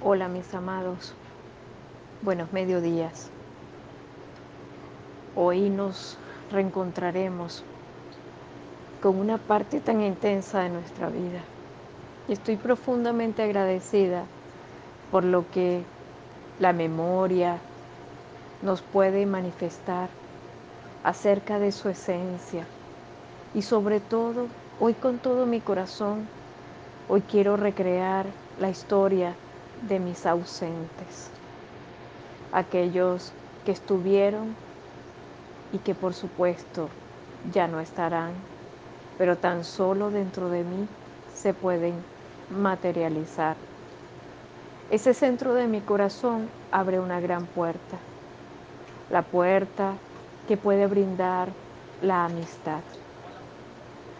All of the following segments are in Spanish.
Hola mis amados, buenos mediodías. Hoy nos reencontraremos con una parte tan intensa de nuestra vida. Y estoy profundamente agradecida por lo que la memoria nos puede manifestar acerca de su esencia. Y sobre todo, hoy con todo mi corazón, hoy quiero recrear la historia de mis ausentes, aquellos que estuvieron y que por supuesto ya no estarán, pero tan solo dentro de mí se pueden materializar. Ese centro de mi corazón abre una gran puerta, la puerta que puede brindar la amistad.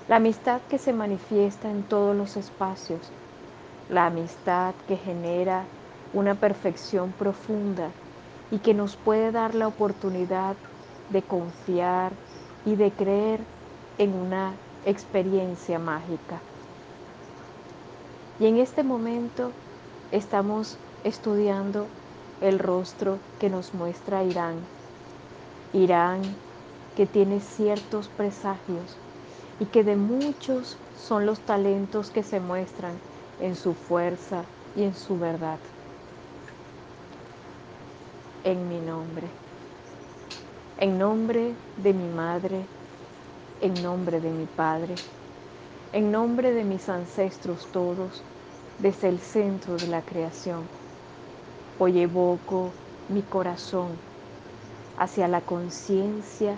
La amistad que se manifiesta en todos los espacios, la amistad que genera una perfección profunda y que nos puede dar la oportunidad de confiar y de creer en una experiencia mágica. Y en este momento estamos estudiando el rostro que nos muestra Irán. Irán que tiene ciertos presagios y que de muchos son los talentos que se muestran en su fuerza y en su verdad. En mi nombre. En nombre de mi madre, en nombre de mi padre, en nombre de mis ancestros todos, desde el centro de la creación. Hoy evoco mi corazón hacia la conciencia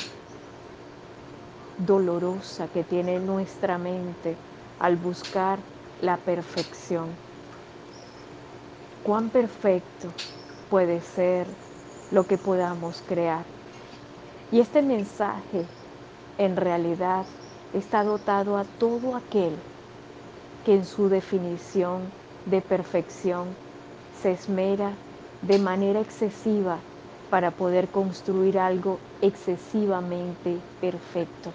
dolorosa que tiene nuestra mente al buscar la perfección. Cuán perfecto puede ser lo que podamos crear. Y este mensaje en realidad está dotado a todo aquel que en su definición de perfección se esmera de manera excesiva para poder construir algo excesivamente perfecto.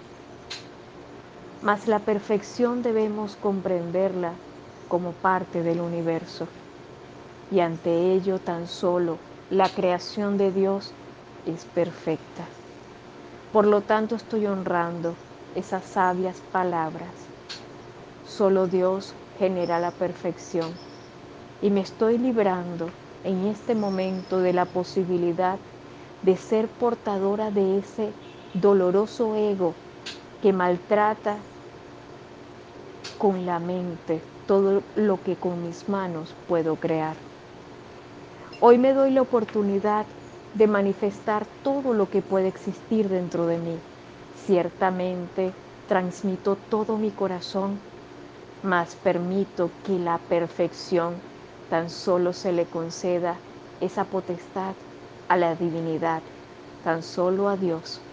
Mas la perfección debemos comprenderla como parte del universo. Y ante ello tan solo la creación de Dios es perfecta. Por lo tanto estoy honrando esas sabias palabras. Solo Dios genera la perfección. Y me estoy librando en este momento de la posibilidad de ser portadora de ese doloroso ego que maltrata con la mente todo lo que con mis manos puedo crear. Hoy me doy la oportunidad de manifestar todo lo que puede existir dentro de mí. Ciertamente transmito todo mi corazón, mas permito que la perfección tan solo se le conceda esa potestad a la divinidad, tan solo a Dios.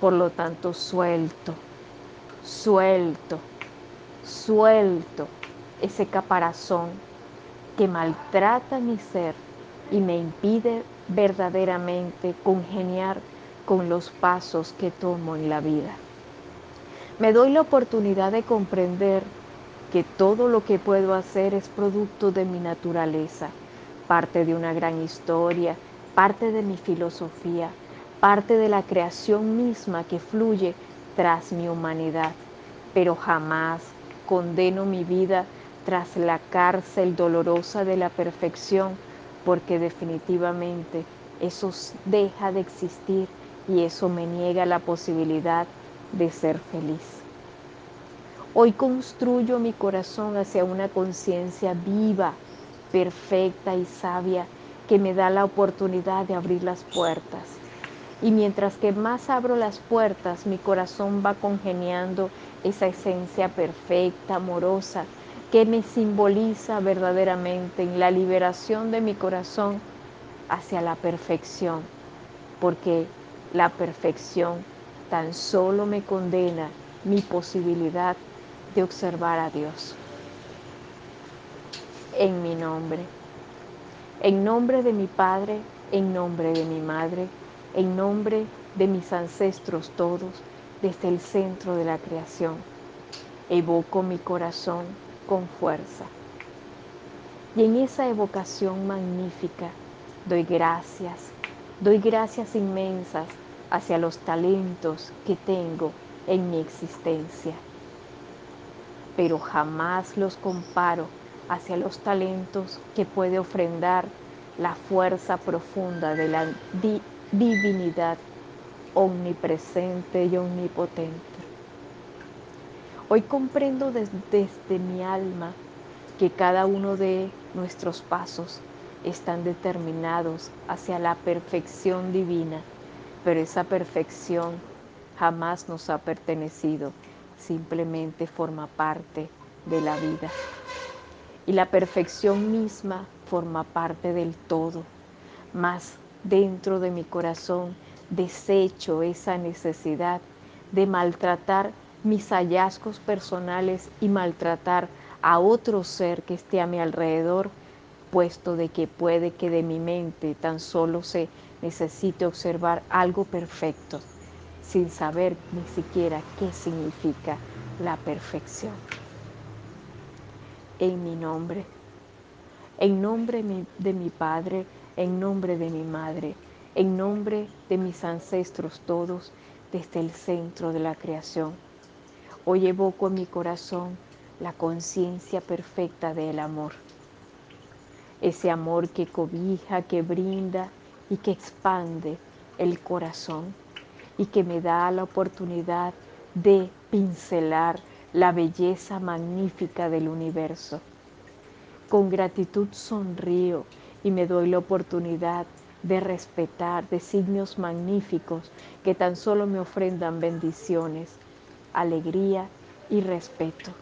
Por lo tanto, suelto, suelto, suelto ese caparazón que maltrata mi ser y me impide verdaderamente congeniar con los pasos que tomo en la vida. Me doy la oportunidad de comprender que todo lo que puedo hacer es producto de mi naturaleza, parte de una gran historia, parte de mi filosofía, parte de la creación misma que fluye tras mi humanidad, pero jamás condeno mi vida tras la cárcel dolorosa de la perfección, porque definitivamente eso deja de existir y eso me niega la posibilidad de ser feliz. Hoy construyo mi corazón hacia una conciencia viva, perfecta y sabia que me da la oportunidad de abrir las puertas. Y mientras que más abro las puertas, mi corazón va congeniando esa esencia perfecta, amorosa, que me simboliza verdaderamente en la liberación de mi corazón hacia la perfección, porque la perfección tan solo me condena mi posibilidad de observar a Dios. En mi nombre, en nombre de mi Padre, en nombre de mi Madre, en nombre de mis ancestros todos, desde el centro de la creación, evoco mi corazón con fuerza. Y en esa evocación magnífica doy gracias, doy gracias inmensas hacia los talentos que tengo en mi existencia. Pero jamás los comparo hacia los talentos que puede ofrendar la fuerza profunda de la divinidad omnipresente y omnipotente. Hoy comprendo desde, mi alma que cada uno de nuestros pasos están determinados hacia la perfección divina, pero esa perfección jamás nos ha pertenecido, simplemente forma parte de la vida. Y la perfección misma forma parte del todo, más dentro de mi corazón desecho esa necesidad de maltratar mis hallazgos personales y maltratar a otro ser que esté a mi alrededor, puesto de que puede que de mi mente tan solo se necesite observar algo perfecto, sin saber ni siquiera qué significa la perfección. En mi nombre, en nombre de mi Padre, en nombre de mi Madre, en nombre de mis ancestros todos, desde el centro de la creación Hoy evoco en mi corazón la conciencia perfecta del amor. Ese amor que cobija, que brinda y que expande el corazón y que me da la oportunidad de pincelar la belleza magnífica del universo. Con gratitud sonrío y me doy la oportunidad de respetar designios magníficos que tan solo me ofrendan bendiciones alegría y respeto.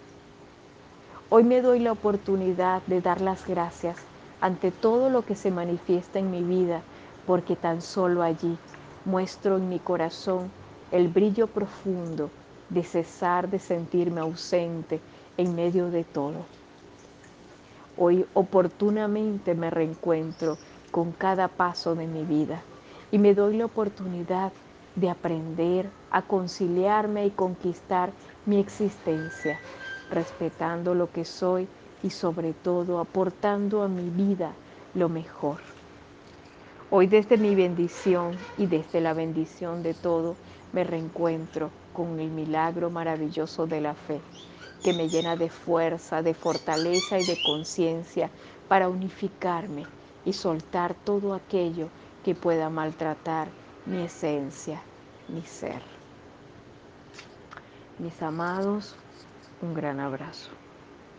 Hoy me doy la oportunidad de dar las gracias ante todo lo que se manifiesta en mi vida, porque tan solo allí muestro en mi corazón el brillo profundo de cesar de sentirme ausente en medio de todo. Hoy oportunamente me reencuentro con cada paso de mi vida y me doy la oportunidad de aprender a conciliarme y conquistar mi existencia, respetando lo que soy y sobre todo aportando a mi vida lo mejor. Hoy desde mi bendición y desde la bendición de todo me reencuentro con el milagro maravilloso de la fe, que me llena de fuerza, de fortaleza y de conciencia para unificarme y soltar todo aquello que pueda maltratar mi esencia, mi ser. Mis amados, un gran abrazo.